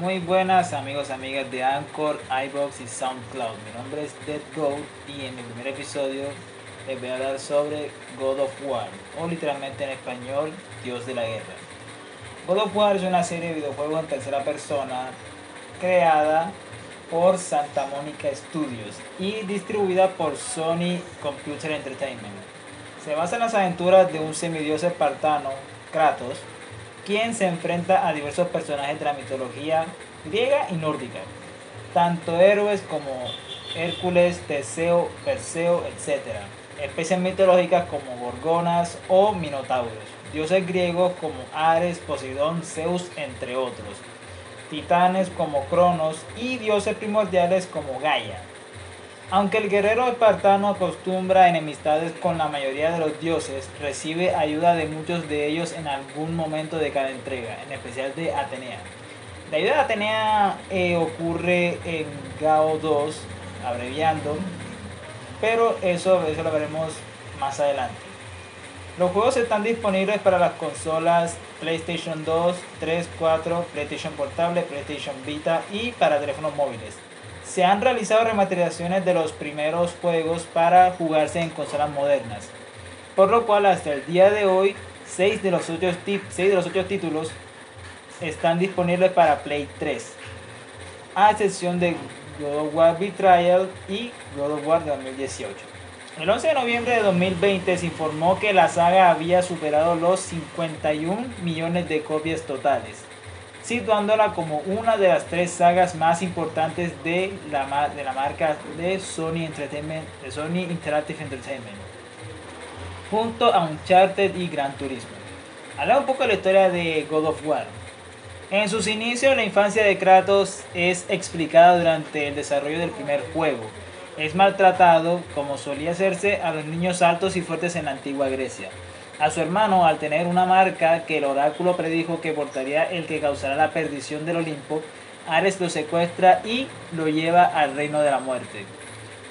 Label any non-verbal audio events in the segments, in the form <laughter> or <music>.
Muy buenas amigos, amigas de Anchor, iBox y SoundCloud. Mi nombre es Dead Goat y en el primer episodio les voy a hablar sobre God of War, o literalmente en español, Dios de la Guerra. God of War es una serie de videojuegos en tercera persona creada por Santa Monica Studios y distribuida por Sony Computer Entertainment. Se basa en las aventuras de un semidios espartano, Kratos, quien se enfrenta a diversos personajes de la mitología griega y nórdica, tanto héroes como Hércules, Teseo, Perseo, etc. Especies mitológicas como gorgonas o minotauros, dioses griegos como Ares, Poseidón, Zeus, entre otros, titanes como Cronos y dioses primordiales como Gaia. Aunque el guerrero espartano acostumbra enemistades con la mayoría de los dioses, recibe ayuda de muchos de ellos en algún momento de cada entrega, en especial de Atenea. La ayuda de Atenea eh, ocurre en Gao 2, abreviando, pero eso, eso lo veremos más adelante. Los juegos están disponibles para las consolas PlayStation 2, 3, 4, PlayStation Portable, PlayStation Vita y para teléfonos móviles se han realizado remasterizaciones de los primeros juegos para jugarse en consolas modernas, por lo cual hasta el día de hoy 6 de los 8, de los títulos están disponibles para Play 3, a excepción de God of War Betrayal y God of War de 2018. El 11 de noviembre de 2020 se informó que la saga había superado los 51 millones de copias totales situándola como una de las tres sagas más importantes de la, de la marca de Sony, Sony Interactive Entertainment, junto a Uncharted y Gran Turismo. Habla un poco de la historia de God of War. En sus inicios, la infancia de Kratos es explicada durante el desarrollo del primer juego. Es maltratado, como solía hacerse, a los niños altos y fuertes en la antigua Grecia a su hermano al tener una marca que el oráculo predijo que portaría el que causará la perdición del Olimpo, Ares lo secuestra y lo lleva al reino de la muerte.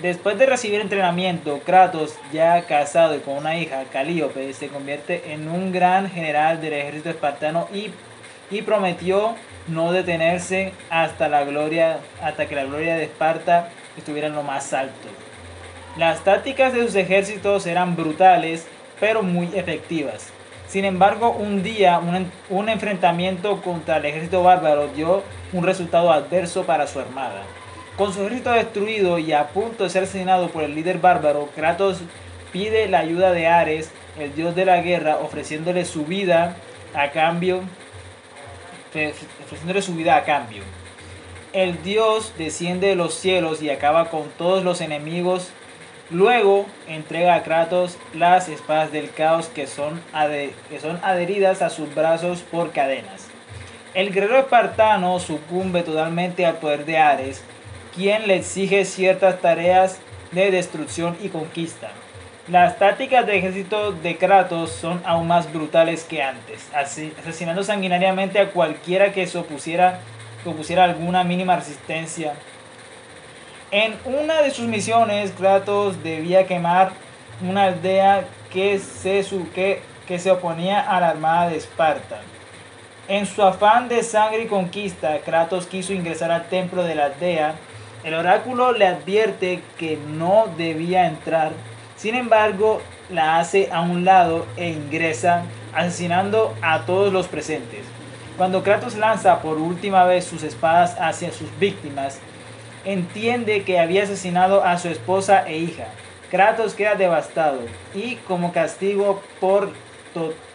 Después de recibir entrenamiento, Kratos, ya casado y con una hija, Calíope, se convierte en un gran general del ejército espartano y, y prometió no detenerse hasta, la gloria, hasta que la gloria de Esparta estuviera en lo más alto. Las tácticas de sus ejércitos eran brutales pero muy efectivas. Sin embargo, un día un, enfrentamiento contra el ejército bárbaro dio un resultado adverso para su armada. Con su ejército destruido y a punto de ser asesinado por el líder bárbaro, Kratos pide la ayuda de Ares, el dios de la guerra, ofreciéndole su vida a cambio, ofreciéndole su vida a cambio. El dios desciende de los cielos y acaba con todos los enemigos Luego entrega a Kratos las espadas del caos que son, que son adheridas a sus brazos por cadenas. El guerrero espartano sucumbe totalmente al poder de Ares, quien le exige ciertas tareas de destrucción y conquista. Las tácticas de ejército de Kratos son aún más brutales que antes, asesinando sanguinariamente a cualquiera que se opusiera, opusiera alguna mínima resistencia en una de sus misiones, Kratos debía quemar una aldea que se, oponía a la armada de Esparta. En su afán de sangre y conquista, Kratos quiso ingresar al templo de la aldea. El oráculo le advierte que no debía entrar. Sin embargo, la hace a un lado e ingresa, asesinando a todos los presentes. Cuando Kratos lanza por última vez sus espadas hacia sus víctimas, entiende que había asesinado a su esposa e hija. Kratos queda devastado y como castigo por,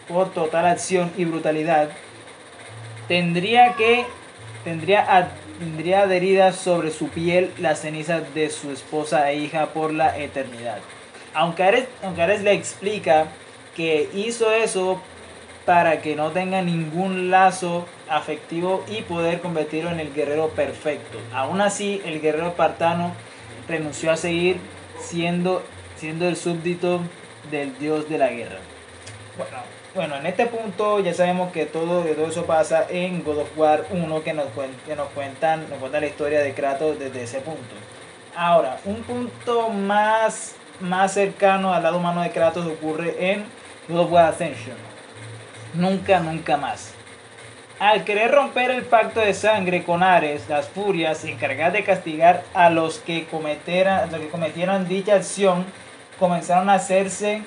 por total acción y brutalidad, tendría que tendría, tendría adheridas sobre su piel las cenizas de su esposa e hija por la eternidad. Aunque Ares, aunque Ares le explica que hizo eso para que no tenga ningún lazo afectivo y poder convertirlo en el guerrero perfecto. Aún así, el guerrero espartano renunció a seguir siendo, siendo el súbdito del dios de la guerra. Bueno, bueno, en este punto ya sabemos que todo, todo eso pasa en God of War 1 que nos, que nos, cuentan, nos cuenta la historia de Kratos desde ese punto. Ahora, un punto más, más cercano al lado humano de Kratos ocurre en God of War Ascension Nunca, nunca más. Al querer romper el pacto de sangre con Ares, las furias, encargadas de castigar a los que, cometieran, los que cometieron dicha acción, comenzaron a hacerse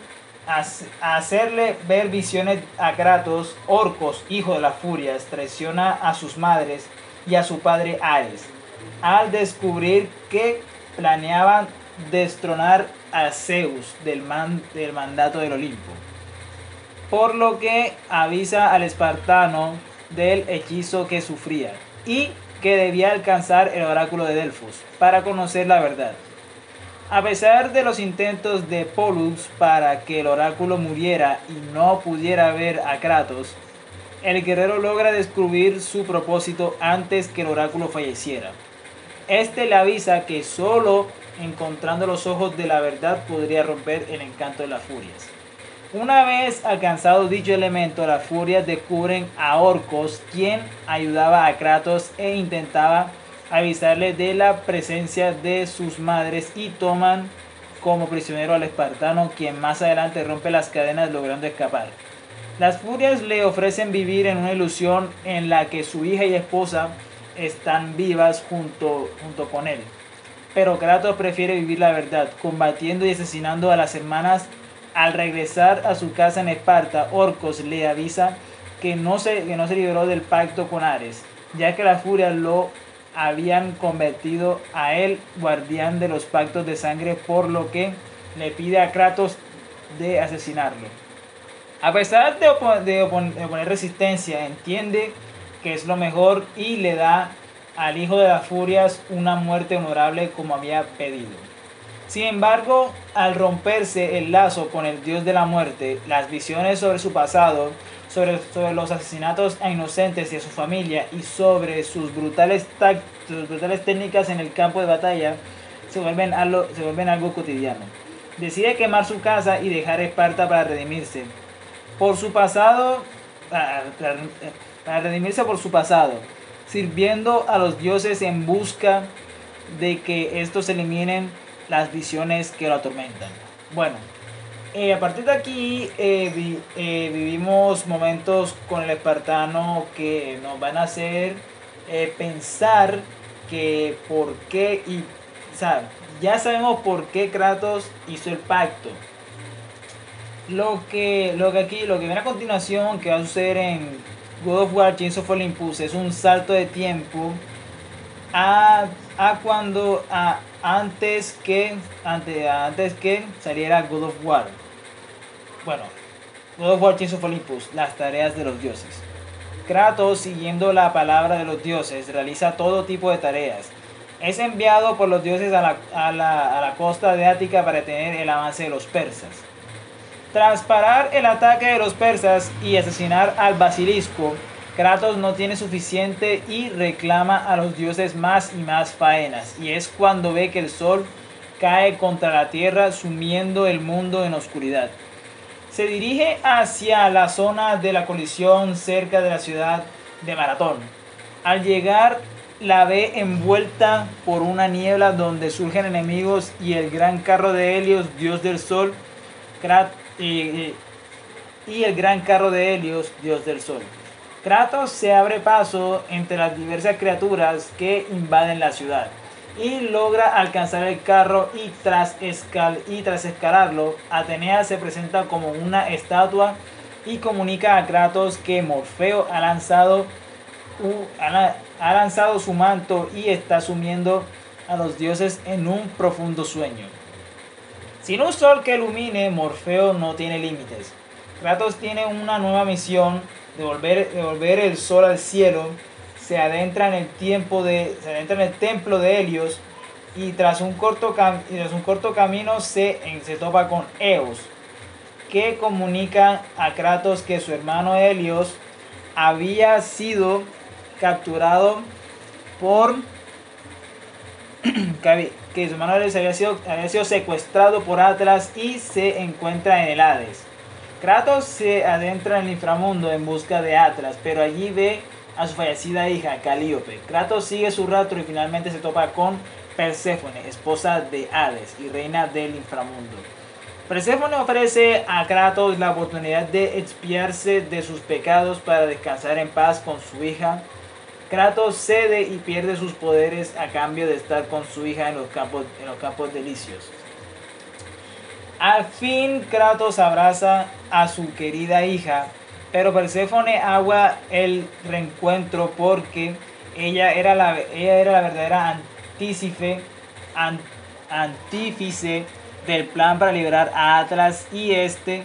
hacerle ver visiones a Kratos, Orcos, hijo de las furias, traiciona a sus madres y a su padre Ares, al descubrir que planeaban destronar a Zeus del, del mandato del Olimpo. Por lo que avisa al espartano del hechizo que sufría y que debía alcanzar el oráculo de Delfos para conocer la verdad. A pesar de los intentos de Pollux para que el oráculo muriera y no pudiera ver a Kratos, el guerrero logra descubrir su propósito antes que el oráculo falleciera. Este le avisa que solo encontrando los ojos de la verdad podría romper el encanto de las furias. Una vez alcanzado dicho elemento, las furias descubren a Orcos, quien ayudaba a Kratos e intentaba avisarle de la presencia de sus madres y toman como prisionero al espartano, quien más adelante rompe las cadenas logrando escapar. Las furias le ofrecen vivir en una ilusión en la que su hija y esposa están vivas junto, junto con él. Pero Kratos prefiere vivir la verdad, combatiendo y asesinando a las hermanas al regresar a su casa en Esparta, Orcos le avisa que no se, que no se liberó del pacto con Ares, ya que las furias lo habían convertido a él guardián de los pactos de sangre, por lo que le pide a Kratos de asesinarlo. A pesar de, de, oponer resistencia, entiende que es lo mejor y le da al hijo de las furias una muerte honorable como había pedido. Sin embargo, al romperse el lazo con el dios de la muerte, las visiones sobre su pasado, sobre, sobre los asesinatos a inocentes y a su familia y sobre sus brutales, técnicas en el campo de batalla se vuelven, algo, se vuelven algo cotidiano. Decide quemar su casa y dejar Esparta para redimirse. Por su pasado, para redimirse por su pasado, sirviendo a los dioses en busca de que estos eliminen las visiones que lo atormentan. Bueno, eh, a partir de aquí eh, eh, vivimos momentos con el espartano que nos van a hacer pensar que por qué y o ya sabemos por qué Kratos hizo el pacto. Lo que, lo que aquí, lo que viene a continuación, que va a suceder en God of War Chains of Olympus, es un salto de tiempo a, a cuando a, antes que antes, antes que saliera God of War. Bueno, God of War Chains of Olympus, las tareas de los dioses. Kratos, siguiendo la palabra de los dioses, realiza todo tipo de tareas. Es enviado por los dioses a la, a la, a la costa de Ática para detener el avance de los persas. Tras parar el ataque de los persas y asesinar al basilisco, Kratos no tiene suficiente y reclama a los dioses más y más faenas. Y es cuando ve que el sol cae contra la tierra sumiendo el mundo en oscuridad. Se dirige hacia la zona de la colisión cerca de la ciudad de Maratón. Al llegar la ve envuelta por una niebla donde surgen enemigos y el gran carro de Helios, dios del sol, y el gran carro de Helios, dios del sol. Kratos se abre paso entre las diversas criaturas que invaden la ciudad y logra alcanzar el carro y tras, escalarlo, Atenea se presenta como una estatua y comunica a Kratos que Morfeo ha lanzado, ha lanzado su manto y está sumiendo a los dioses en un profundo sueño. Sin un sol que ilumine, Morfeo no tiene límites. Kratos tiene una nueva misión devolver, el sol al cielo, se adentra en el tiempo de, se adentra en el templo de Helios y tras un corto, tras un corto camino se, se topa con Eos, que comunica a Kratos que su hermano Helios había sido capturado por <clears throat> que su hermano Helios había sido, había sido secuestrado por Atlas y se encuentra en el Hades. Kratos se adentra en el inframundo en busca de Atlas, pero allí ve a su fallecida hija, Calíope. Kratos sigue su rastro y finalmente se topa con Perséfone, esposa de Hades y reina del inframundo. Perséfone ofrece a Kratos la oportunidad de expiarse de sus pecados para descansar en paz con su hija. Kratos cede y pierde sus poderes a cambio de estar con su hija en los campos, en los campos delicios. Al fin Kratos abraza a su querida hija, pero Perséfone agua el reencuentro porque ella era la, ella era la verdadera antícife, antífice del plan para liberar a Atlas y este,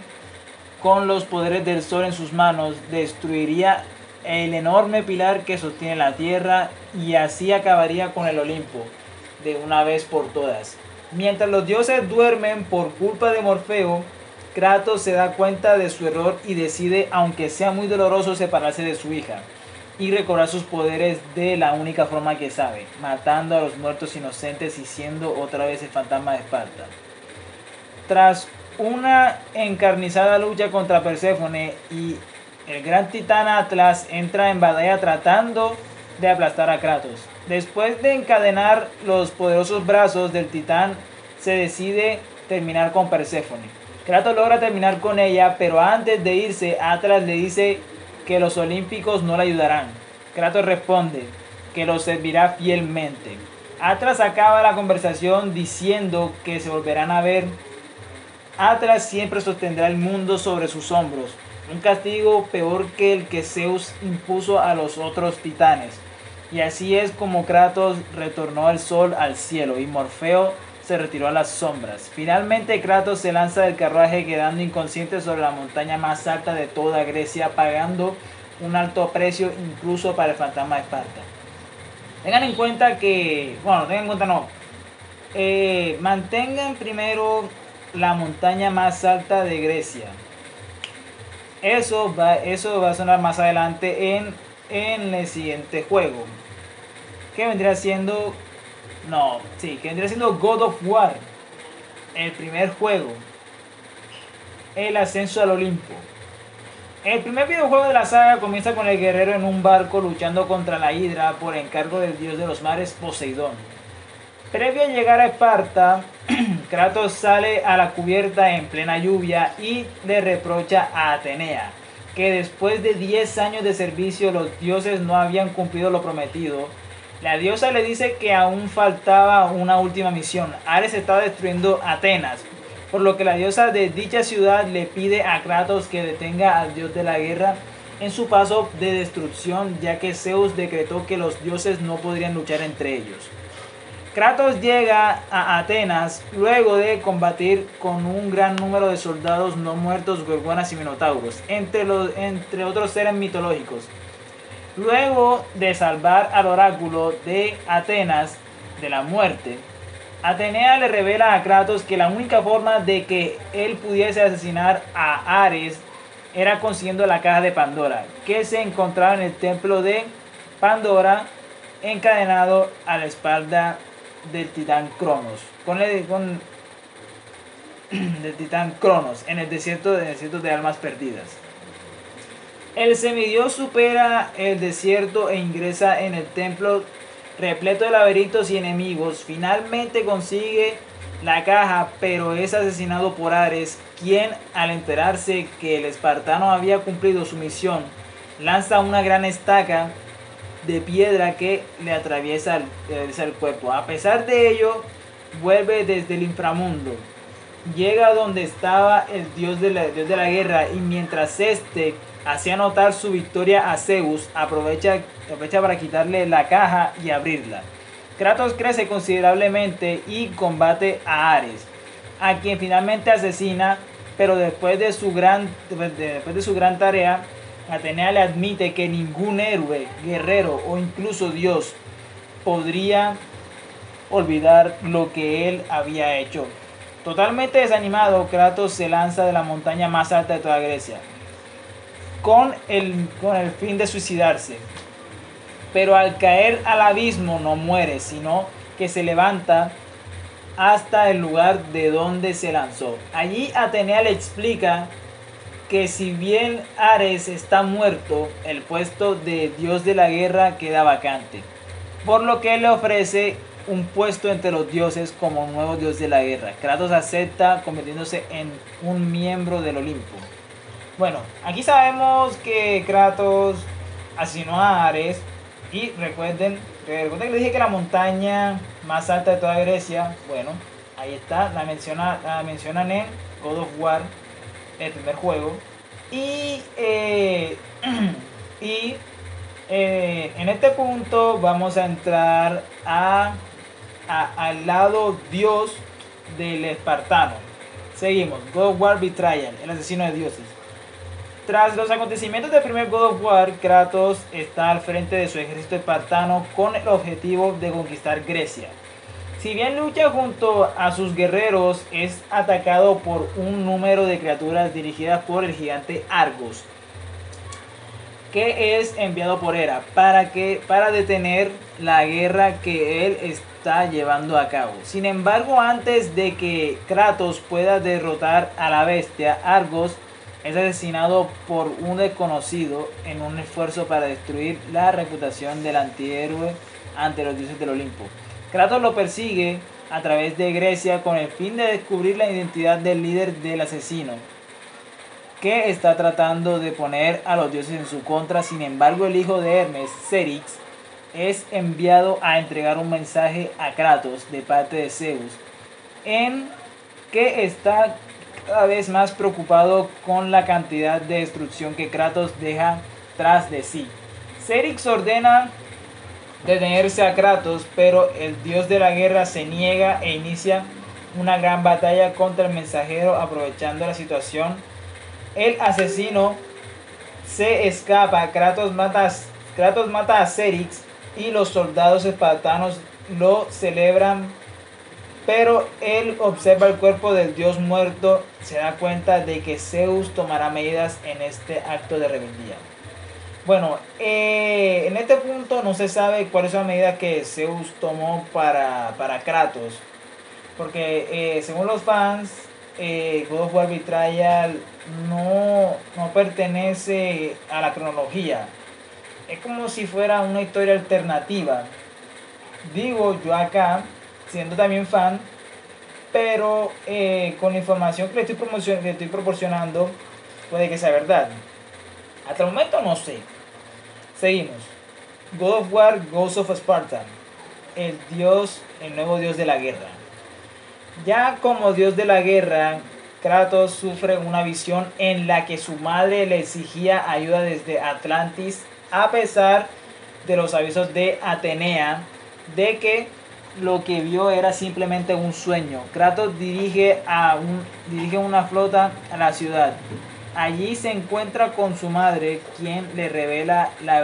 con los poderes del sol en sus manos, destruiría el enorme pilar que sostiene la tierra y así acabaría con el Olimpo de una vez por todas. Mientras los dioses duermen por culpa de Morfeo, Kratos se da cuenta de su error y decide, aunque sea muy doloroso, separarse de su hija y recobrar sus poderes de la única forma que sabe, matando a los muertos inocentes y siendo otra vez el fantasma de Esparta. Tras una encarnizada lucha contra Perséfone y el gran titán Atlas entra en batalla tratando de aplastar a Kratos. Después de encadenar los poderosos brazos del titán, se decide terminar con Perséfone. Kratos logra terminar con ella, pero antes de irse, Atlas le dice que los olímpicos no le ayudarán. Kratos responde que lo servirá fielmente. Atlas acaba la conversación diciendo que se volverán a ver. Atlas siempre sostendrá el mundo sobre sus hombros, un castigo peor que el que Zeus impuso a los otros titanes. Y así es como Kratos retornó el sol al cielo y Morfeo se retiró a las sombras. Finalmente Kratos se lanza del carruaje quedando inconsciente sobre la montaña más alta de toda Grecia, pagando un alto precio incluso para el fantasma de Esparta. Tengan en cuenta que, bueno, tengan en cuenta no, eh, mantengan primero la montaña más alta de Grecia. Eso va, eso va a sonar más adelante en, en el siguiente juego. Que vendría siendo no, sí, que vendría siendo God of War. El primer juego. El ascenso al Olimpo. El primer videojuego de la saga comienza con el guerrero en un barco luchando contra la Hidra por encargo del dios de los mares Poseidón. Previo a llegar a Esparta, <clears throat> Kratos sale a la cubierta en plena lluvia y le reprocha a Atenea que después de 10 años de servicio los dioses no habían cumplido lo prometido la diosa le dice que aún faltaba una última misión. Ares estaba destruyendo Atenas, por lo que la diosa de dicha ciudad le pide a Kratos que detenga al dios de la guerra en su paso de destrucción, ya que Zeus decretó que los dioses no podrían luchar entre ellos. Kratos llega a Atenas luego de combatir con un gran número de soldados no muertos, gorgonas y minotauros, entre, los, entre otros seres mitológicos. Luego de salvar al oráculo de Atenas de la muerte, Atenea le revela a Kratos que la única forma de que él pudiese asesinar a Ares era consiguiendo la caja de Pandora, que se encontraba en el templo de Pandora, encadenado a la espalda del titán Cronos, con el, con, <clears throat> del titán Cronos en el desierto, en el desierto de almas perdidas. El semidios supera el desierto e ingresa en el templo repleto de laberintos y enemigos. Finalmente consigue la caja, pero es asesinado por Ares, quien al enterarse que el espartano había cumplido su misión, lanza una gran estaca de piedra que le atraviesa el, cuerpo. A pesar de ello, vuelve desde el inframundo. Llega donde estaba el dios de la, dios de la guerra y mientras este hacía notar su victoria a Zeus, aprovecha, aprovecha para quitarle la caja y abrirla. Kratos crece considerablemente y combate a Ares, a quien finalmente asesina, pero después de su gran, después de su gran tarea, Atenea le admite que ningún héroe, guerrero o incluso Dios podría olvidar lo que él había hecho. Totalmente desanimado, Kratos se lanza de la montaña más alta de toda Grecia con el, con el fin de suicidarse. Pero al caer al abismo no muere, sino que se levanta hasta el lugar de donde se lanzó. Allí Atenea le explica que si bien Ares está muerto, el puesto de dios de la guerra queda vacante. Por lo que le ofrece un puesto entre los dioses como nuevo dios de la guerra. Kratos acepta convirtiéndose en un miembro del Olimpo. Bueno, aquí sabemos que Kratos asesinó a Ares y recuerden, recuerden que les dije que la montaña más alta de toda Grecia, bueno, ahí está, la, menciona, la mencionan en God of War, el primer juego. Y, eh, <clears throat> y eh, en este punto vamos a entrar a, al lado Dios del espartano. Seguimos, God of War Betrayal, el asesino de dioses. Tras los acontecimientos del primer God of War, Kratos está al frente de su ejército espartano con el objetivo de conquistar Grecia. Si bien lucha junto a sus guerreros, es atacado por un número de criaturas dirigidas por el gigante Argos, que es enviado por Hera para, que, para detener la guerra que él está llevando a cabo. Sin embargo, antes de que Kratos pueda derrotar a la bestia, Argos es asesinado por un desconocido en un esfuerzo para destruir la reputación del antihéroe ante los dioses del Olimpo. Kratos lo persigue a través de Grecia con el fin de descubrir la identidad del líder del asesino, que está tratando de poner a los dioses en su contra. Sin embargo, el hijo de Hermes, Cerix, es enviado a entregar un mensaje a Kratos de parte de Zeus, en que está cada vez más preocupado con la cantidad de destrucción que Kratos deja tras de sí. Cerix ordena detenerse a Kratos, pero el dios de la guerra se niega e inicia una gran batalla contra el mensajero aprovechando la situación el asesino se escapa, Kratos mata, Kratos mata a Cerix y los soldados espartanos lo celebran, pero él observa el cuerpo del dios muerto, se da cuenta de que Zeus tomará medidas en este acto de rebeldía. Bueno, eh, en este punto no se sabe cuál es la medida que Zeus tomó para, para Kratos, porque eh, según los fans, eh, God of War Betrayal no, no pertenece a la cronología. Es como si fuera una historia alternativa. Digo yo acá, siendo también fan, pero eh, con la información que le, estoy que estoy proporcionando, puede que sea verdad. Hasta el momento no sé. Seguimos. God of War, Ghost of Sparta. El dios, el nuevo dios de la guerra. Ya como dios de la guerra, Kratos sufre una visión en la que su madre le exigía ayuda desde Atlantis a pesar de los avisos de Atenea de que lo que vio era simplemente un sueño. Kratos dirige, a un, dirige una flota a la ciudad. Allí se encuentra con su madre, quien le revela la,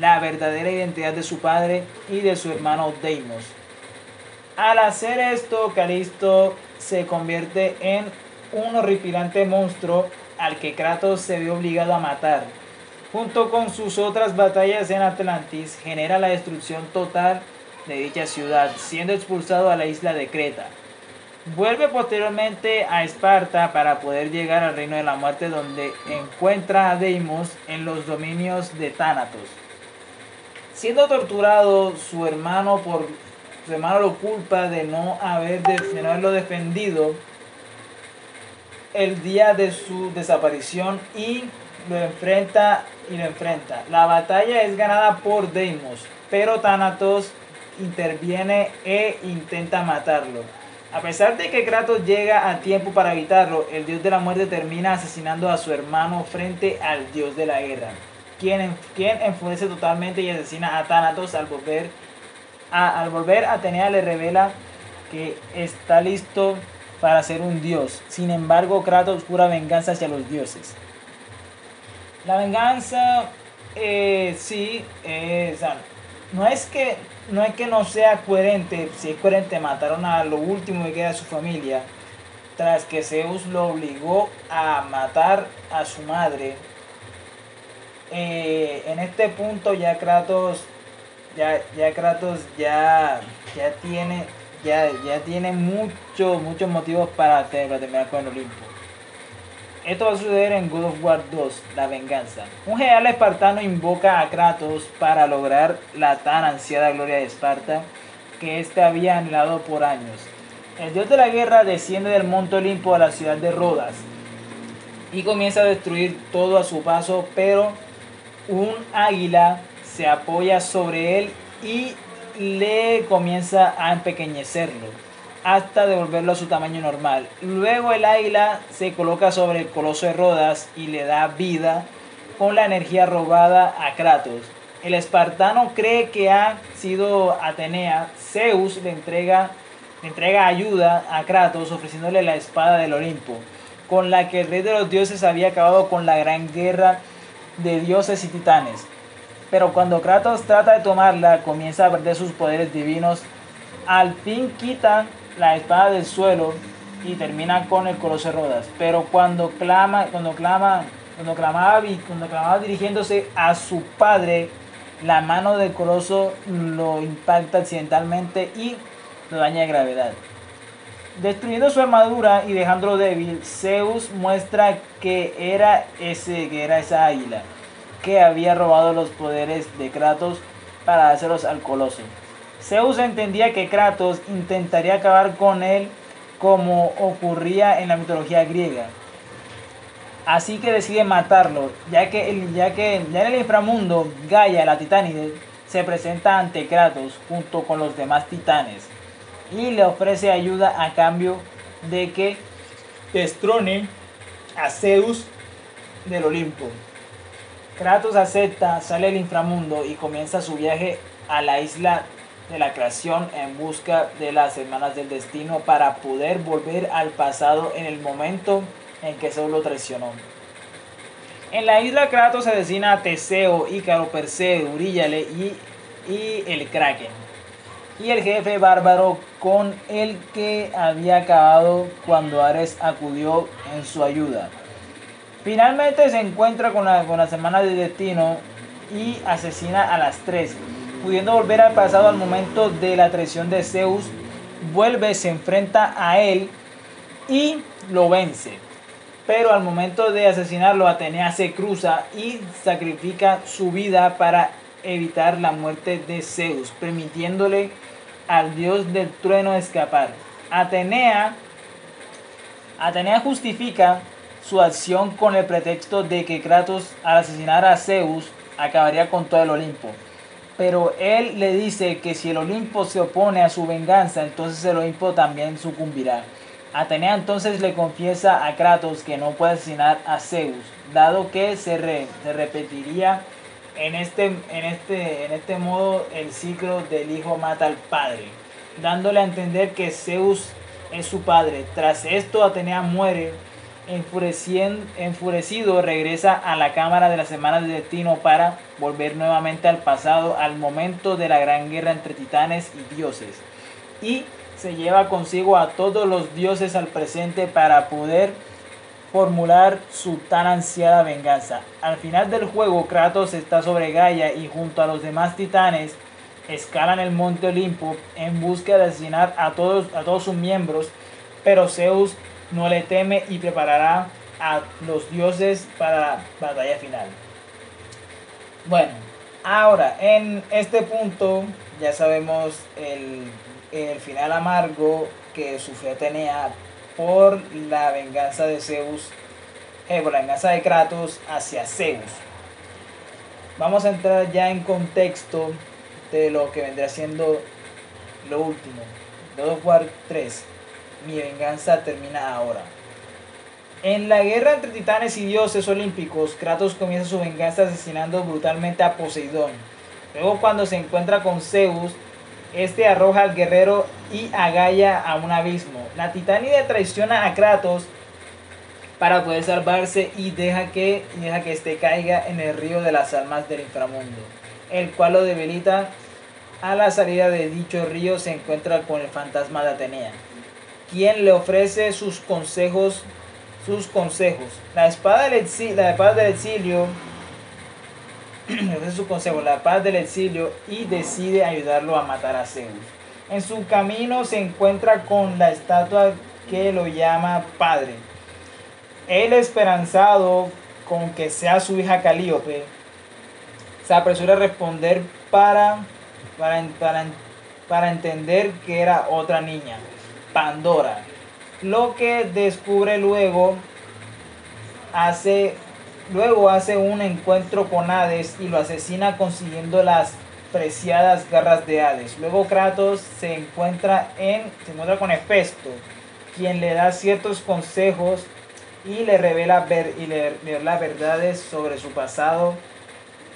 la verdadera identidad de su padre y de su hermano Deimos. Al hacer esto, Calisto se convierte en un horripilante monstruo al que Kratos se ve obligado a matar. Junto con sus otras batallas en Atlantis, genera la destrucción total de dicha ciudad, siendo expulsado a la isla de Creta. Vuelve posteriormente a Esparta para poder llegar al reino de la muerte donde encuentra a Deimos en los dominios de Tánatos. Siendo torturado su hermano por su hermano lo culpa de no, haber de, no haberlo defendido el día de su desaparición y lo enfrenta y lo enfrenta. La batalla es ganada por Deimos, pero Thanatos interviene e intenta matarlo. A pesar de que Kratos llega a tiempo para evitarlo, el dios de la muerte termina asesinando a su hermano frente al dios de la guerra, quien, quien enfurece totalmente y asesina a Thanatos al volver al volver Atenea le revela que está listo para ser un dios. Sin embargo, Kratos jura venganza hacia los dioses. La venganza, eh, sí, no es que no es que no sea coherente, si es coherente, mataron a lo último que queda de su familia, tras que Zeus lo obligó a matar a su madre. Eh, en este punto ya Kratos ya, ya Kratos ya, ya tiene ya, ya tiene muchos muchos motivos para, terminar con el Olimpo. Esto va a suceder en God of War 2, la venganza. Un general espartano invoca a Kratos para lograr la tan ansiada gloria de Esparta, que éste había anhelado por años. El dios de la guerra desciende del monte Olimpo a la ciudad de Rodas y comienza a destruir todo a su paso, pero un águila se apoya sobre él y le comienza a empequeñecerlo hasta devolverlo a su tamaño normal. Luego el águila se coloca sobre el coloso de Rodas y le da vida con la energía robada a Kratos. El espartano cree que ha sido Atenea. Zeus le entrega, le entrega ayuda a Kratos ofreciéndole la espada del Olimpo, con la que el rey de los dioses había acabado con la gran guerra de dioses y titanes. Pero cuando Kratos trata de tomarla, comienza a perder sus poderes divinos. Al fin quitan la espada del suelo y termina con el coloso de Rodas. Pero cuando clama, cuando clama, cuando clamaba, cuando clamaba dirigiéndose a su padre, la mano del coloso lo impacta accidentalmente y lo daña de gravedad. Destruyendo su armadura y dejándolo débil, Zeus muestra que era ese, que era esa águila que había robado los poderes de Kratos para hacerlos al coloso. Zeus entendía que Kratos intentaría acabar con él como ocurría en la mitología griega. Así que decide matarlo, ya que, ya que ya en el inframundo Gaia, la titánide, se presenta ante Kratos junto con los demás titanes y le ofrece ayuda a cambio de que destrone a Zeus del Olimpo. Kratos acepta, sale del inframundo y comienza su viaje a la isla de la creación en busca de las hermanas del destino para poder volver al pasado en el momento en que Zeus lo traicionó. En la isla Kratos se asesina a Teseo, Ícaro, Perseo, Euríale y, y el Kraken. Y el jefe bárbaro con el que había acabado cuando Ares acudió en su ayuda. Finalmente se encuentra con, la, con del destino y asesina a las tres pudiendo volver al pasado al momento de la traición de Zeus, vuelve, se enfrenta a él y lo vence. Pero al momento de asesinarlo, Atenea se cruza y sacrifica su vida para evitar la muerte de Zeus, permitiéndole al dios del trueno escapar. Atenea, Atenea justifica su acción con el pretexto de que Kratos al asesinar a Zeus acabaría con todo el Olimpo. Pero él le dice que si el Olimpo se opone a su venganza, entonces el Olimpo también sucumbirá. Atenea entonces le confiesa a Kratos que no puede asesinar a Zeus, dado que se, repetiría en este, en, este, en este modo el ciclo del hijo mata al padre, dándole a entender que Zeus es su padre. Tras esto Atenea muere enfurecido regresa a la cámara de las semanas de destino para volver nuevamente al pasado, al momento de la gran guerra entre titanes y dioses. Y se lleva consigo a todos los dioses al presente para poder formular su tan ansiada venganza. Al final del juego, Kratos está sobre Gaia y junto a los demás titanes escalan el monte Olimpo en busca de asesinar a todos, a todos sus miembros, pero Zeus no le teme y preparará a los dioses para la batalla final. Bueno, ahora en este punto ya sabemos el, final amargo que sufrió Atenea por la venganza de Zeus, eh, por la venganza de Kratos hacia Zeus. Vamos a entrar ya en contexto de lo que vendrá siendo lo último. God War 3 mi venganza termina ahora. En la guerra entre titanes y dioses olímpicos, Kratos comienza su venganza asesinando brutalmente a Poseidón. Luego cuando se encuentra con Zeus, este arroja al guerrero y a Gaia a un abismo. La titánide traiciona a Kratos para poder salvarse y deja que, deja que este caiga en el río de las almas del inframundo, el cual lo debilita. A la salida de dicho río se encuentra con el fantasma de Atenea quien le ofrece sus consejos, sus consejos. La espada del exilio, <clears throat> la ofrece su consejo, la paz del exilio y decide ayudarlo a matar a Zeus. En su camino se encuentra con la estatua que lo llama padre. Él esperanzado con que sea su hija Calíope, se apresura a responder para, para, para para entender que era otra niña, Pandora. Lo que descubre luego hace luego hace un encuentro con Hades y lo asesina consiguiendo las preciadas garras de Hades. Luego Kratos se encuentra en se encuentra con Hefesto, quien le da ciertos consejos y le revela ver, y le, las verdades sobre su pasado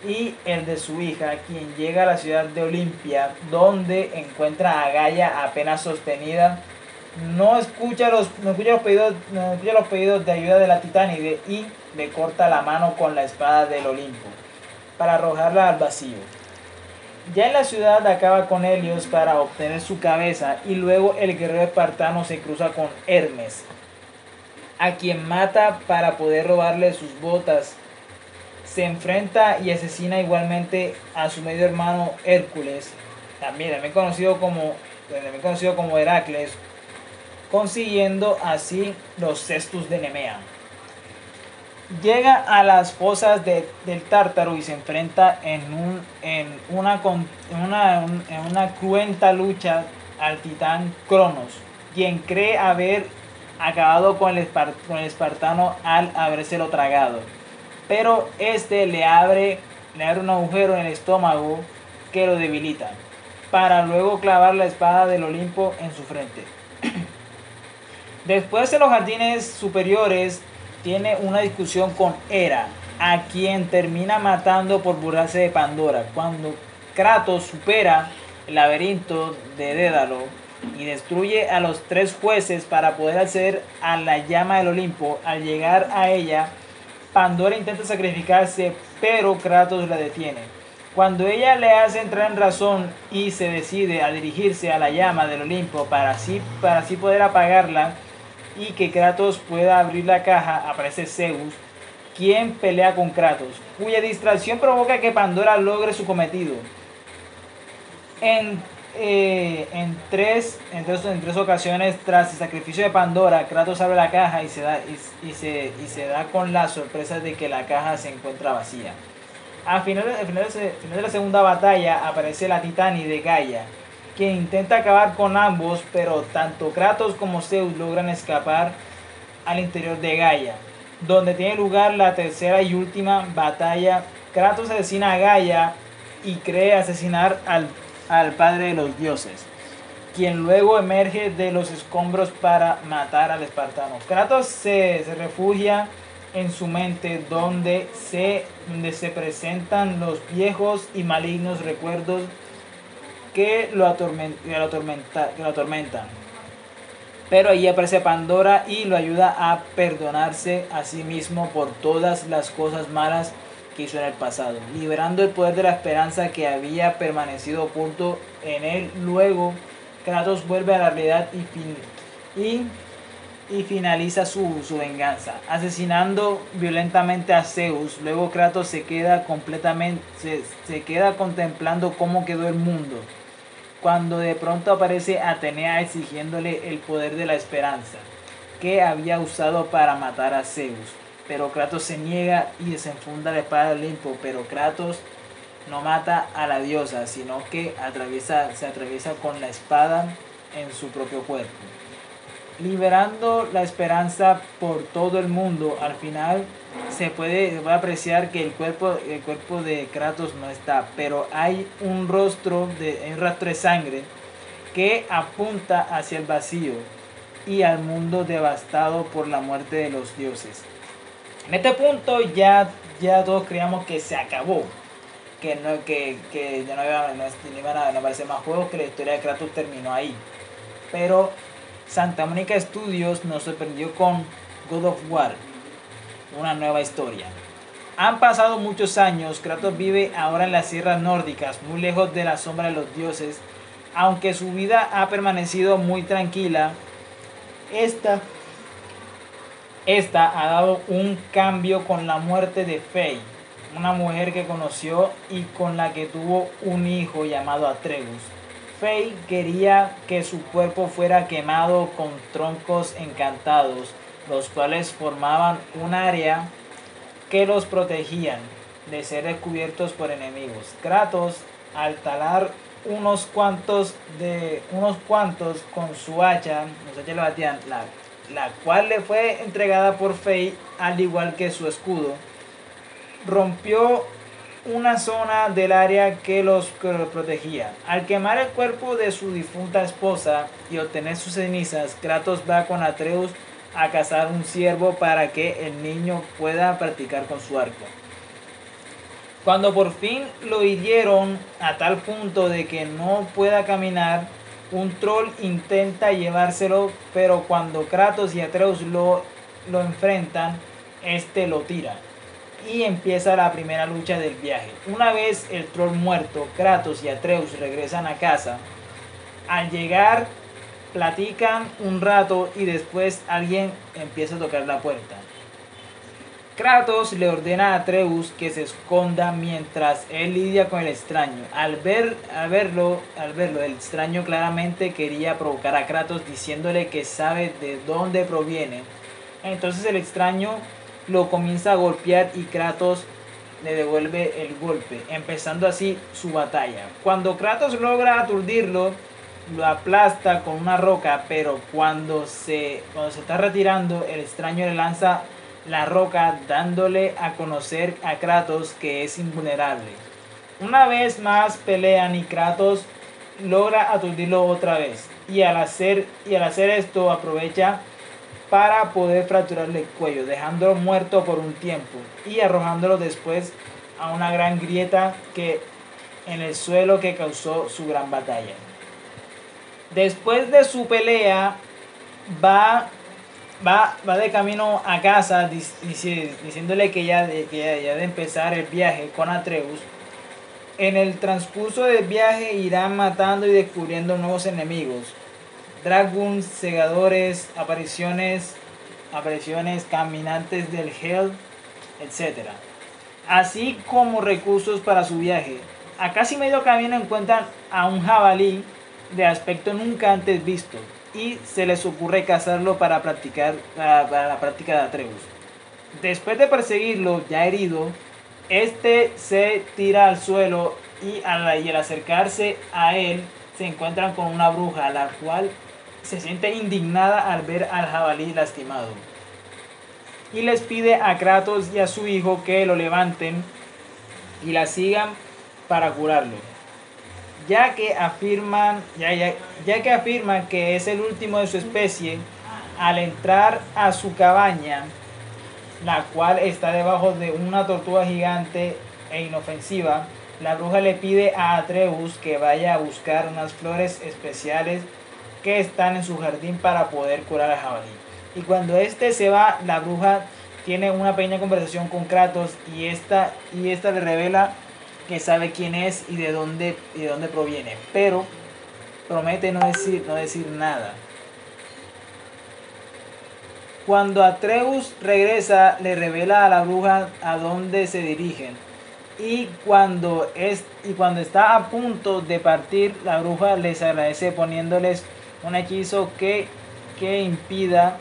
y el de su hija, quien llega a la ciudad de Olimpia, donde encuentra a Gaia apenas sostenida. No escucha los, no escucha los, pedidos, no escucha los pedidos de ayuda de la titánide y le corta la mano con la espada del Olimpo para arrojarla al vacío. Ya en la ciudad acaba con Helios para obtener su cabeza y luego el guerrero espartano se cruza con Hermes, a quien mata para poder robarle sus botas. Se enfrenta y asesina igualmente a su medio hermano Hércules, también, también conocido como, también conocido como Heracles, consiguiendo así los cestos de Nemea. Llega a las fosas del Tártaro y se enfrenta en, un, en, una, una, en una cruenta lucha al titán Cronos, quien cree haber acabado con el, con el espartano al habérselo tragado. Pero este le abre, le abre un agujero en el estómago que lo debilita, para luego clavar la espada del Olimpo en su frente. Después en los jardines superiores tiene una discusión con Hera, a quien termina matando por burlarse de Pandora. Cuando Kratos supera el laberinto de Dédalo, y destruye a los tres jueces para poder acceder a la llama del Olimpo. Al llegar a ella, Pandora intenta sacrificarse, pero Kratos la detiene. Cuando ella le hace entrar en razón y se decide a dirigirse a la llama del Olimpo para así, para así poder apagarla y que Kratos pueda abrir la caja, aparece Zeus, quien pelea con Kratos, cuya distracción provoca que Pandora logre su cometido. En eh, en, tres, en, tres, en tres ocasiones tras el sacrificio de Pandora, Kratos abre la caja y se, da, y, se, y se da con la sorpresa de que la caja se encuentra vacía. Al final, al final, de, final de la segunda batalla aparece la Titani de Gaia, quien intenta acabar con ambos, pero tanto Kratos como Zeus logran escapar al interior de Gaia, donde tiene lugar la tercera y última batalla. Kratos asesina a Gaia y cree asesinar al al padre de los dioses, quien luego emerge de los escombros para matar al espartano. Kratos se, refugia en su mente donde se, donde se presentan los viejos y malignos recuerdos que lo, atormenta, que lo atormentan. Pero ahí aparece Pandora y lo ayuda a perdonarse a sí mismo por todas las cosas malas que hizo en el pasado, liberando el poder de la esperanza que había permanecido oculto en él. Luego, Kratos vuelve a la realidad y, y, y finaliza su, su, venganza, asesinando violentamente a Zeus. Luego Kratos se queda completamente, se, se queda contemplando cómo quedó el mundo. Cuando de pronto aparece Atenea exigiéndole el poder de la esperanza que había usado para matar a Zeus pero Kratos se niega y desenfunda la espada de Olimpo, pero Kratos no mata a la diosa, sino que atraviesa, se atraviesa con la espada en su propio cuerpo. Liberando la esperanza por todo el mundo, al final se puede, apreciar que el cuerpo, el cuerpo de Kratos no está, pero hay un rostro, de, un rastro de sangre que apunta hacia el vacío y al mundo devastado por la muerte de los dioses. En este punto ya, ya todos creíamos que se acabó. Que, no, que, que ya no, iba, no, iban a aparecer más juegos, que la historia de Kratos terminó ahí. Pero Santa Mónica Studios nos sorprendió con God of War, una nueva historia. Han pasado muchos años, Kratos vive ahora en las sierras nórdicas, muy lejos de la sombra de los dioses. Aunque su vida ha permanecido muy tranquila, esta esta ha dado un cambio con la muerte de Faye, una mujer que conoció y con la que tuvo un hijo llamado Atreus. Faye quería que su cuerpo fuera quemado con troncos encantados, los cuales formaban un área que los protegían de ser descubiertos por enemigos. Kratos, al talar unos cuantos de unos cuantos con su hacha, la, la cual le fue entregada por Fey al igual que su escudo. Rompió una zona del área que los, protegía. Al quemar el cuerpo de su difunta esposa y obtener sus cenizas, Kratos va con Atreus a cazar un ciervo para que el niño pueda practicar con su arco. Cuando por fin lo hirieron a tal punto de que no pueda caminar, un troll intenta llevárselo, pero cuando Kratos y Atreus lo, lo enfrentan, este lo tira y empieza la primera lucha del viaje. Una vez el troll muerto, Kratos y Atreus regresan a casa. Al llegar, platican un rato y después alguien empieza a tocar la puerta. Kratos le ordena a Atreus que se esconda mientras él lidia con el extraño. Al, ver, al, verlo, al verlo, el extraño claramente quería provocar a Kratos diciéndole que sabe de dónde proviene. Entonces el extraño lo comienza a golpear y Kratos le devuelve el golpe, empezando así su batalla. Cuando Kratos logra aturdirlo, lo aplasta con una roca, pero cuando se, cuando se está retirando, el extraño le lanza la roca dándole a conocer a Kratos que es invulnerable. Una vez más pelean y Kratos logra aturdirlo otra vez. Y al hacer, y al hacer esto aprovecha para poder fracturarle el cuello, dejándolo muerto por un tiempo y arrojándolo después a una gran grieta que en el suelo que causó su gran batalla. Después de su pelea, va, va, va de camino a casa diciéndole que ya, que ya de empezar el viaje con Atreus. En el transcurso del viaje irán matando y descubriendo nuevos enemigos, Dragons, segadores, apariciones, apariciones caminantes del Hell, etc. Así como recursos para su viaje. A casi medio camino encuentran a un jabalí de aspecto nunca antes visto y se les ocurre cazarlo para practicar la práctica de Atreus. Después de perseguirlo, ya herido, este se tira al suelo y al, y al acercarse a él se encuentran con una bruja, la cual se siente indignada al ver al jabalí lastimado. Y les pide a Kratos y a su hijo que lo levanten y la sigan para curarlo. Ya que afirman, ya, ya que afirman que es el último de su especie, al entrar a su cabaña, la cual está debajo de una tortuga gigante e inofensiva, la bruja le pide a Atreus que vaya a buscar unas flores especiales que están en su jardín para poder curar al jabalí. Y cuando este se va, la bruja tiene una pequeña conversación con Kratos y esta, y esta le revela que sabe quién es y de dónde, y de dónde proviene. Pero promete no decir, no decir nada. Cuando Atreus regresa, le revela a la bruja a dónde se dirigen. Y cuando, es, y cuando está a punto de partir, la bruja les agradece poniéndoles un hechizo que, que impida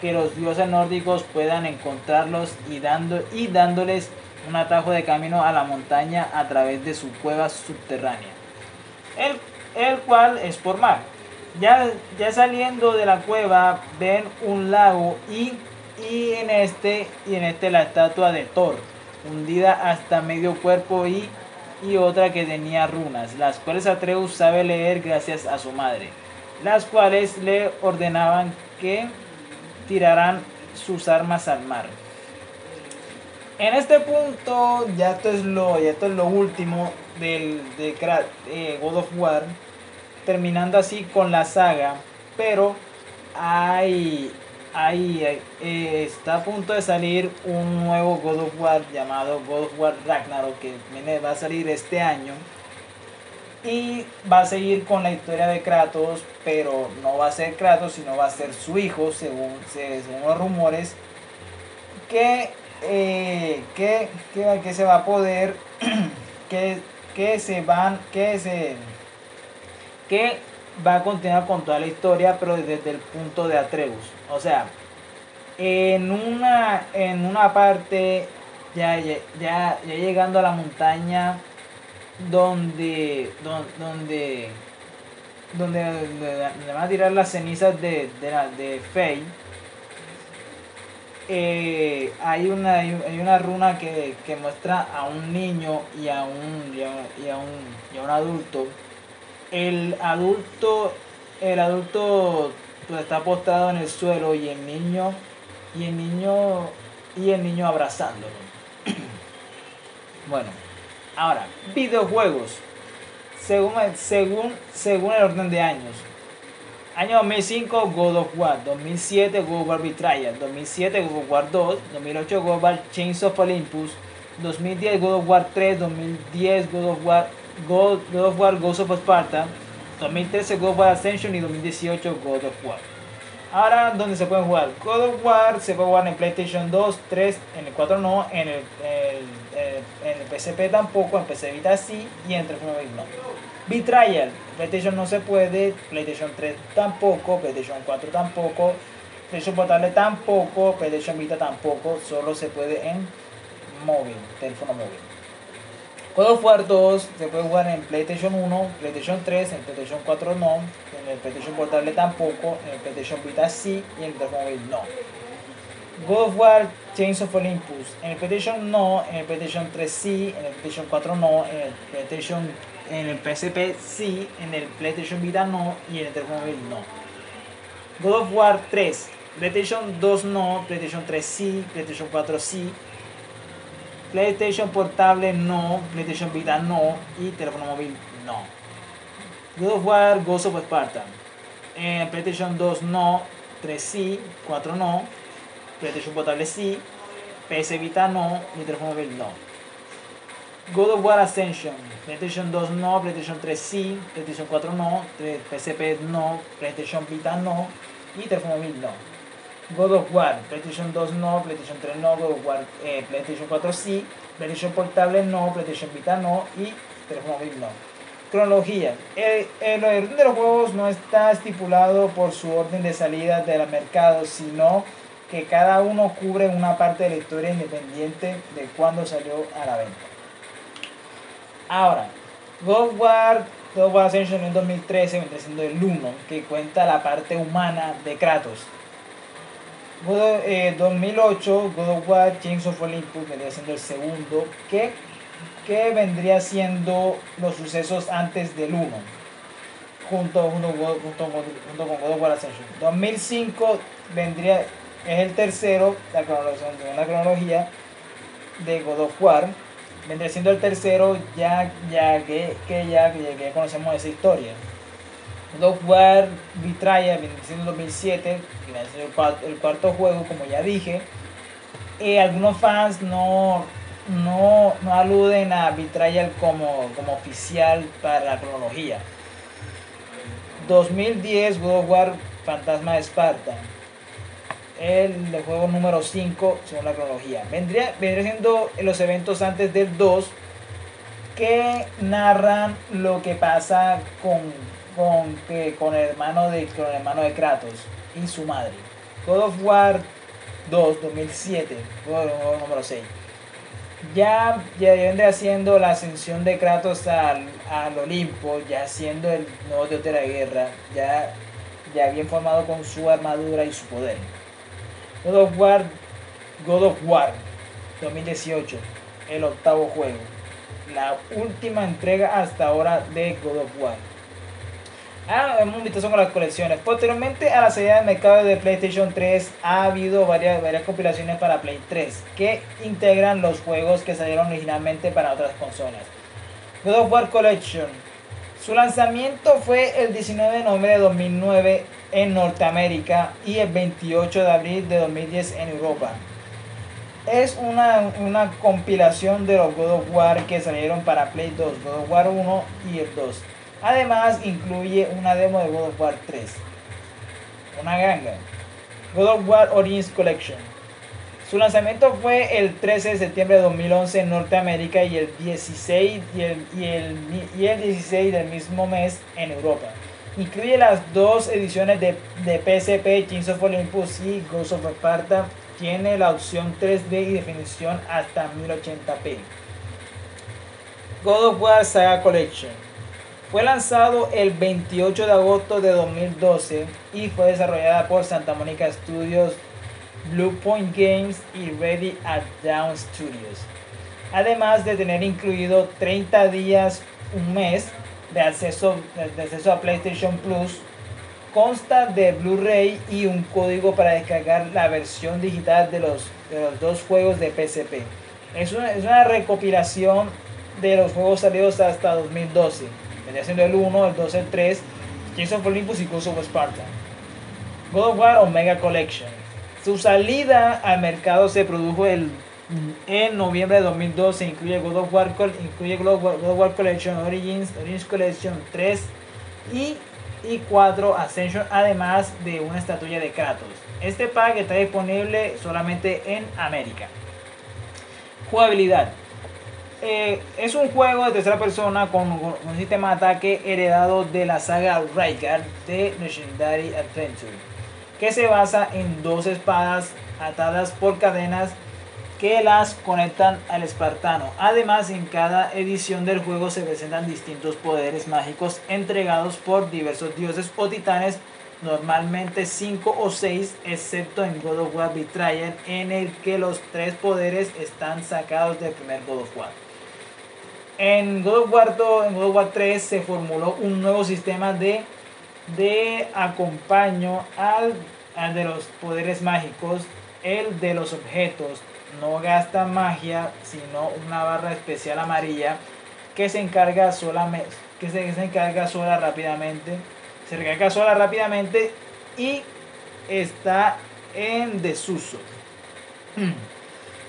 que los dioses nórdicos puedan encontrarlos y, dando, y dándoles un atajo de camino a la montaña a través de su cueva subterránea, el, el cual es por mar. Ya, ya saliendo de la cueva ven un lago y, y, en este, y en este la estatua de Thor, hundida hasta medio cuerpo y, y otra que tenía runas, las cuales Atreus sabe leer gracias a su madre las cuales le ordenaban que tiraran sus armas al mar. En este punto, ya esto es lo, ya esto es lo último del, de eh, God of War, terminando así con la saga, pero hay, hay eh, está a punto de salir un nuevo God of War llamado God of War Ragnarok que va a salir este año y va a seguir con la historia de Kratos, pero no va a ser Kratos, sino va a ser su hijo, según, según los rumores, que, eh, que, que, se va a poder, <clears throat> que, que se van, que se, que va a continuar con toda la historia, pero desde el punto de Atreus. O sea, en una, en una parte, ya, ya, ya llegando a la montaña donde, donde, donde, le van a tirar las cenizas de, de, la, de Faye. Eh, hay, una, hay una runa que, muestra a un niño y a un, y a, un, y a un adulto. El adulto, el adulto pues, está apostado en el suelo y el niño y el niño y el niño abrazándolo. <clears throat> bueno, ahora, videojuegos. Según, según, según el orden de años. Año 2005 God of War, 2007 God of War Betrayal, 2007 God of War 2, 2008 God of War Chains of Olympus, 2010 God of War 3, 2010 God of War God, of War Ghost of Sparta, 2013 God of War Ascension y 2018 God of War. Ahora, ¿dónde se pueden jugar? God of War se puede jugar en PlayStation 2, 3, en el 4 no, en el, en el PSP tampoco, en PC Vita sí y en el teléfono no. Betrayal, PlayStation no se puede, PlayStation 3 tampoco, PlayStation 4 tampoco, PlayStation Portable tampoco, PlayStation Vita tampoco, solo se puede en móvil, teléfono móvil. Of War 2 se puede jugar en PlayStation 1, PlayStation 3, en PlayStation 4 no, en el PlayStation Portable tampoco, en el PlayStation Vita sí y en el teléfono móvil no. God of War Chains of Olympus, en el PlayStation no, en el PlayStation 3 sí, en el PlayStation 4 no, en el PlayStation en el PSP sí, en el PlayStation Vita no y en el teléfono móvil no. God of War 3, PlayStation 2 no, PlayStation 3 sí, PlayStation 4 sí, PlayStation Portable no, PlayStation Vita no y teléfono móvil no. God of War Ghost of Sparta. En PlayStation 2 no, 3 sí, 4 no, PlayStation Portable sí, PS Vita no y teléfono móvil no. God of War Ascension. PlayStation 2 no, PlayStation 3 sí, PlayStation 4 no, PSP no, PlayStation Vita no y teléfono móvil no. God of War, PlayStation 2 no, PlayStation 3 no, God of War, eh, PlayStation 4 sí, PlayStation Portable no, PlayStation Vita no y teléfono móvil no. Cronología. El, el, orden de los juegos no está estipulado por su orden de salida del mercado, sino que cada uno cubre una parte de la historia independiente de cuando salió a la venta. Ahora, God War, God of War Ascension en 2013 vendría siendo el 1, que cuenta la parte humana de Kratos. 2008, eh, God of War Chains of Olympus vendría siendo el segundo, que, que vendría siendo los sucesos antes del 1, junto, junto, junto, junto con God of War Ascension. 2005 vendría, es el tercero, la cronología, la cronología de God of War, vendría siendo el tercero ya, ya, que, que ya, que conocemos esa historia. God of War Betrayal, en 2007, el cuarto juego, como ya dije. Eh, algunos fans no, no, no, aluden a Betrayal como, como oficial para la cronología. 2010, God of War Fantasma de Esparta. El, juego número 5 según la cronología. Vendría, vendría siendo los eventos antes del 2 que narran lo que pasa con con, con, el hermano de, con el hermano de Kratos y su madre. God of War 2, 2007, número 6. Ya, ya vendría haciendo la ascensión de Kratos al, al, Olimpo, ya siendo el nuevo dios de la guerra, ya, ya bien formado con su armadura y su poder. God of War, God of War 2018, el octavo juego. La última entrega hasta ahora de God of War Ah, hemos visto con las colecciones. Posteriormente a la salida del mercado de PlayStation 3 ha habido varias, varias compilaciones para Play 3 que integran los juegos que salieron originalmente para otras consolas. God of War Collection. Su lanzamiento fue el 19 de noviembre de 2009 en Norteamérica y el 28 de abril de 2010 en Europa. Es una, una compilación de los God of War que salieron para Play 2, God of War 1 y el 2 Además, incluye una demo de God of War 3. Una ganga. God of War Origins Collection. Su lanzamiento fue el 13 de septiembre de 2011 en Norteamérica y el 16, y el, y el, y el 16 del mismo mes en Europa. Incluye las dos ediciones de, de PSP, Kings of Olympus y Ghost of Sparta. Tiene la opción 3D y definición hasta 1080p. God of War Saga Collection. Fue lanzado el 28 de agosto de 2012 y fue desarrollada por Santa Monica Studios, Blue Point Games y Ready at Down Studios. Además de tener incluido 30 días, un mes de acceso, de acceso a PlayStation Plus, consta de Blu-ray y un código para descargar la versión digital de los, de los dos juegos de PSP. Es una, es una recopilación de los juegos salidos hasta 2012. Venía siendo el 1, el 2, el 3, Jason Olympus y Ghost of. God of War Omega Collection. Su salida al mercado se produjo el, en noviembre de 2012. Incluye God of War, Collection, Origins, Origins Collection 3 y, y 4 Ascension, además de una estatuilla de Kratos. Este pack está disponible solamente en América. Jugabilidad. Eh, es un juego de tercera persona con, un sistema de ataque heredado de la saga Raikar de Legendary Adventure, que se basa en dos espadas atadas por cadenas que las conectan al espartano. Además, en cada edición del juego se presentan distintos poderes mágicos entregados por diversos dioses o titanes, normalmente 5 o 6, excepto en God of War Betrayal, en el que los tres poderes están sacados del primer God of War. En God of War 2, en God of War 3 se formuló un nuevo sistema de, de acompaño al, al de los poderes mágicos, el de los objetos. No gasta magia, sino una barra especial amarilla que se encarga solamente que se, se encarga sola rápidamente. Se recarga sola rápidamente y está en desuso.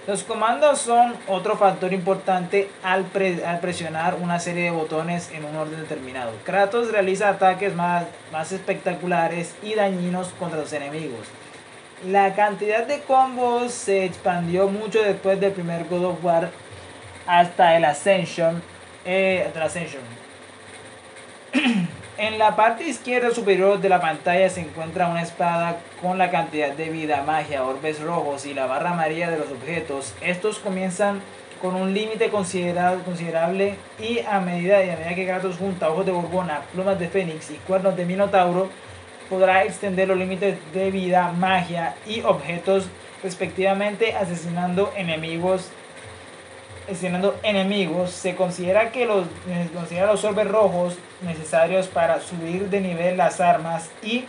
Los comandos son otro factor importante al, presionar una serie de botones en un orden determinado. Kratos realiza ataques más, más espectaculares y dañinos contra los enemigos. La cantidad de combos se expandió mucho después del primer God of War hasta el Ascension. Eh, Ascension. <clears throat> En la parte izquierda superior de la pantalla se encuentra una espada con la cantidad de vida, magia, orbes rojos y la barra amarilla de los objetos. Estos comienzan con un límite considerable y a medida, a medida que Kratos junta ojos de Gorgona, plumas de Fénix y cuernos de Minotauro, podrá extender los límites de vida, magia y objetos respectivamente asesinando enemigos Escenando enemigos, se considera que los, considera los orbes rojos necesarios para subir de nivel las armas y,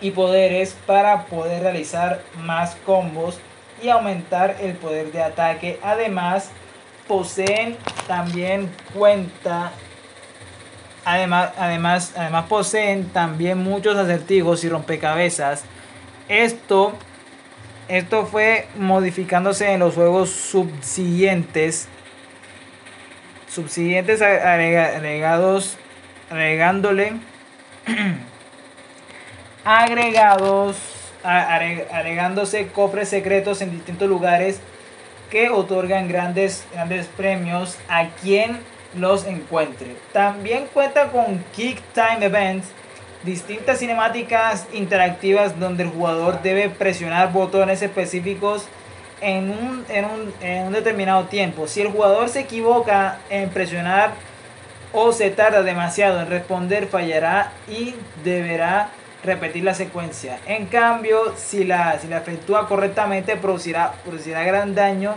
y poderes para poder realizar más combos y aumentar el poder de ataque. Además, poseen también cuenta Además, además, además poseen también muchos acertijos y rompecabezas. Esto esto fue modificándose en los juegos subsiguientes. Subsiguientes agregados. Agregándole. <clears throat> agregados. Agregándose cofres secretos en distintos lugares que otorgan grandes, grandes premios a quien los encuentre. También cuenta con Kick Time Events distintas cinemáticas interactivas donde el jugador debe presionar botones específicos en un, en un, determinado tiempo. Si el jugador se equivoca en presionar o se tarda demasiado en responder, fallará y deberá repetir la secuencia. En cambio, si la, si la efectúa correctamente, producirá, producirá gran daño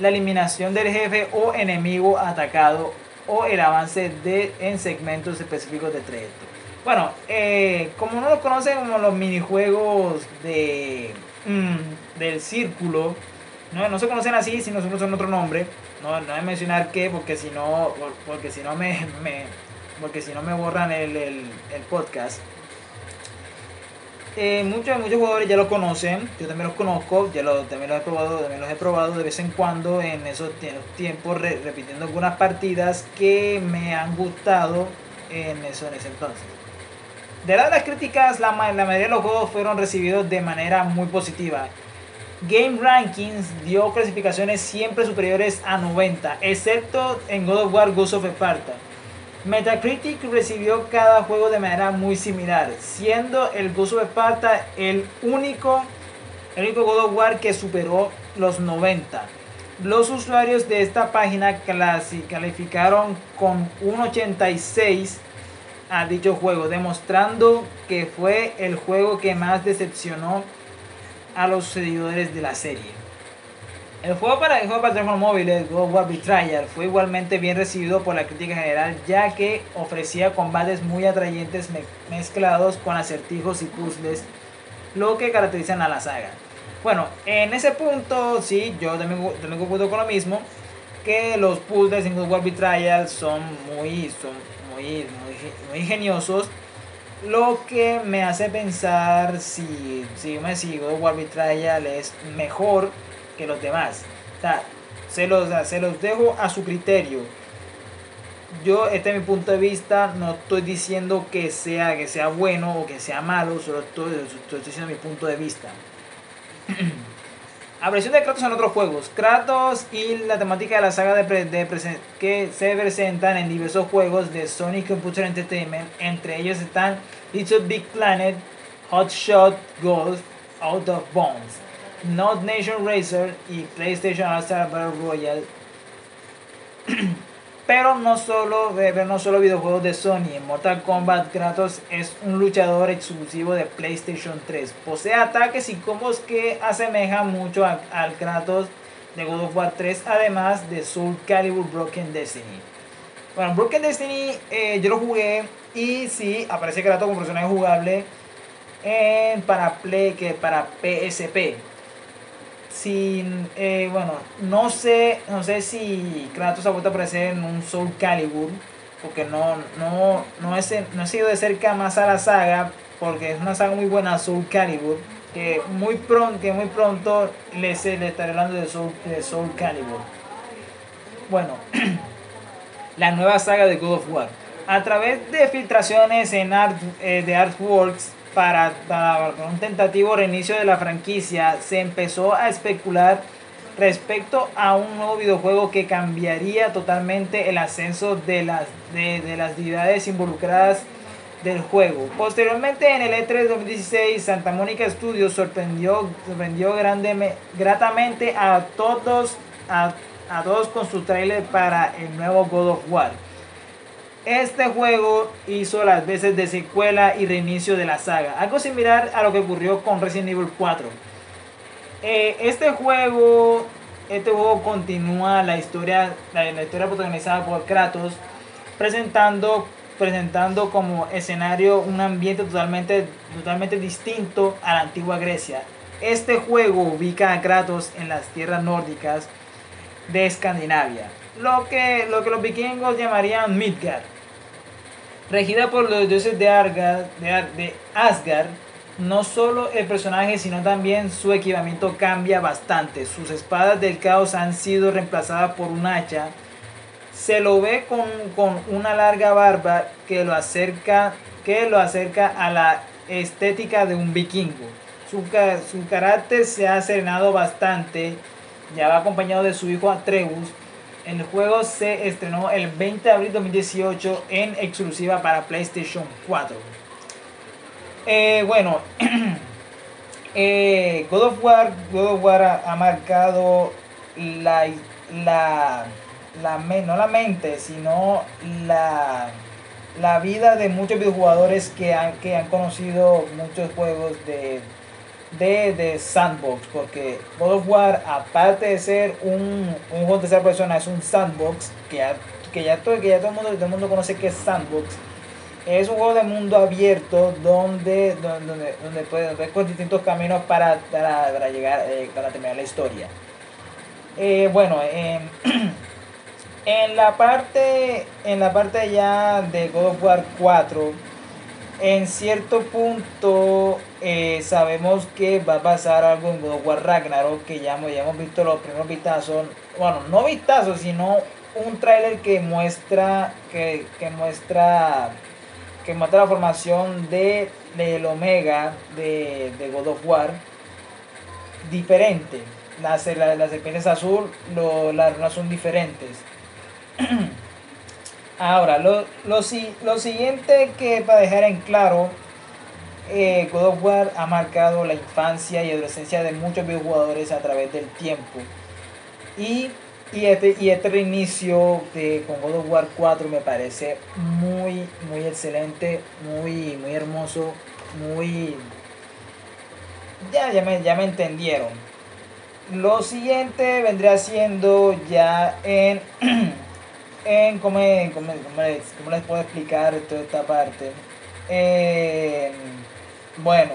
la eliminación del jefe o enemigo atacado o el avance de, en segmentos específicos de trayecto. Bueno, eh, como no lo conocen como los minijuegos de mm, del círculo, no, se conocen así, sino son otro nombre. No, no voy a mencionar qué, porque si no, porque si no me, porque si no me borran el, podcast. Eh, muchos, muchos jugadores ya lo conocen, yo también los conozco, ya lo, también los he probado, también los he probado de vez en cuando en esos, tiempos, repitiendo algunas partidas que me han gustado en eso en ese entonces. De las críticas, la, la mayoría de los juegos fueron recibidos de manera muy positiva. Game Rankings dio clasificaciones siempre superiores a 90, excepto en God of War Ghost of Sparta. Metacritic recibió cada juego de manera muy similar, siendo el Ghost of Sparta el único, el único God of War que superó los 90. los usuarios de esta página calificaron con un 86 a dicho juego, demostrando que fue el juego que más decepcionó a los seguidores de la serie. El juego para el juego para teléfonos móviles, God War fue igualmente bien recibido por la crítica general, ya que ofrecía combates muy atrayentes mezclados con acertijos y puzzles, lo que caracterizan a la saga. Bueno, en ese punto, sí, yo también, también concuerdo con lo mismo, que los puzzles en God War son muy, son muy, muy, ingeniosos, lo que me hace pensar si, si, si God War Betrayal es mejor que los demás. Se los, se los dejo a su criterio. Yo, este es mi punto de vista, no estoy diciendo que sea, que sea bueno o que sea malo, solo estoy, estoy diciendo mi punto de vista. <clears throat> Aparición de Kratos en otros juegos. Kratos y la temática de la saga de, que se presentan en diversos juegos de Sonic Computer Entertainment. Entre ellos están Little Big Planet, Hot Shot Golf, Out of Bones. Not Nation Racer y PlayStation All-Star Battle Royale. <clears throat> Pero no solo, no solo videojuegos de Sony. Mortal Kombat, Kratos es un luchador exclusivo de PlayStation 3. Posee ataques y combos que asemejan mucho al Kratos de God of War 3, además de Soul Calibur Broken Destiny. Bueno, Broken Destiny eh, yo lo jugué y sí, aparece Kratos como personaje jugable en, para, Play, que para PSP sin eh, bueno no sé no sé si Kratos ha vuelto a aparecer en un Soul Calibur porque no no no es no ha sido de cerca más a la saga porque es una saga muy buena Soul Calibur que muy pronto que muy pronto le, se, le estaré hablando de Soul, de Soul Calibur. Bueno <clears throat> la nueva saga de God of War. A través de filtraciones en art, eh, de Artworks para, un tentativo reinicio de la franquicia, se empezó a especular respecto a un nuevo videojuego que cambiaría totalmente el ascenso de las, de, las deidades involucradas del juego. Posteriormente en el E3 2016 Santa Mónica Studios sorprendió, sorprendió gratamente a todos, a, a todos con su trailer para el nuevo God of War. Este juego hizo las veces de secuela y reinicio de la saga, algo similar a lo que ocurrió con Resident Evil 4. Eh, este juego, este juego continúa la historia, la, historia protagonizada por Kratos, presentando, presentando como escenario un ambiente totalmente, totalmente distinto a la antigua Grecia. Este juego ubica a Kratos en las tierras nórdicas de Escandinavia, lo que, lo que los vikingos llamarían Midgard. Regida por los dioses de, de, Asgard, no solo el personaje, sino también su equipamiento cambia bastante. Sus espadas del caos han sido reemplazadas por un hacha. Se lo ve con, una larga barba que lo, acerca, que lo acerca a la estética de un vikingo. Su, su carácter se ha serenado bastante. Ya va acompañado de su hijo Atreus, el juego se estrenó el 20 de abril de 2018 en exclusiva para PlayStation 4. Eh, bueno, <clears throat> eh, God, of War, God of War ha, marcado la, la, la, no la mente, sino la, la vida de muchos videojugadores que han, que han conocido muchos juegos de de, sandbox, porque God of War, aparte de ser un, un juego de tercera persona, es un sandbox, que ya, que ya, todo, que ya todo, el mundo, todo el mundo conoce que es sandbox. Es un juego de mundo abierto donde, donde, donde, puedes ver distintos caminos para, para, llegar, eh, para terminar la historia. Eh, bueno, <clears throat> en la parte en la parte ya de God of War 4 en cierto punto eh, sabemos que va a pasar algo en God of War Ragnarok, que ya, ya hemos visto los primeros vistazos, bueno, no vistazos, sino un tráiler que muestra, que, muestra, que muestra la formación de, del Omega de, de God of War diferente. Las, las, serpientes azul, lo, las runas son diferentes. <clears throat> Ahora, lo, lo, lo, siguiente que para dejar en claro, eh, God of War ha marcado la infancia y adolescencia de muchos videojugadores a través del tiempo. Y, y, este, y este reinicio de, con God of War 4 me parece muy, muy excelente, muy, muy hermoso, muy... Ya, ya, me, ya me entendieron. Lo siguiente vendría siendo ya en... <clears throat> en ¿cómo, cómo, les, cómo, les, puedo explicar toda esta parte? Eh, bueno,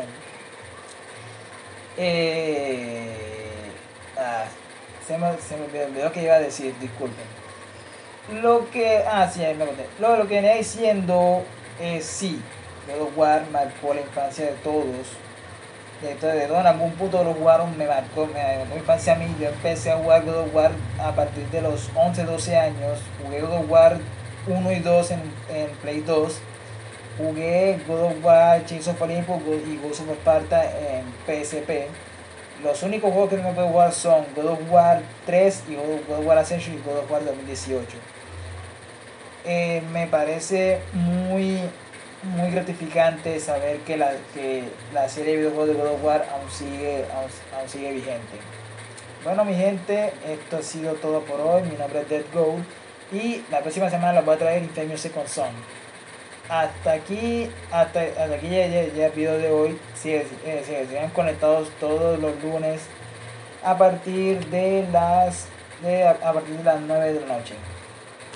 eh, ah, se, me, se me olvidó que iba a decir, disculpen. Lo que, ah, sí, me conté. Lo, lo que venía diciendo es sí, God of War marcó la infancia de todos. De, de, en algún punto lo jugaron, me marcó, me marcó mi infancia a mí. Yo empecé a jugar God of War a partir de los 11, 12 años. Jugué God of War 1 y 2 en, en Play 2 Jugué God of War, Chains of Olympus y Ghost of Sparta en PSP. Los únicos juegos que no puedo jugar son God of War 3 y God of War Ascension y God of War 2018. Eh, me parece muy, muy gratificante saber que la, que la serie de videojuegos de God of War aún sigue, aún, sigue vigente. Bueno mi gente, esto ha sido todo por hoy. Mi nombre es Dead Gold y la próxima semana les voy a traer Infamous Second Son hasta aquí, hasta, aquí ya, el video de hoy. Sigue, eh, conectados todos los lunes a partir de las de, a partir de las 9 de la noche.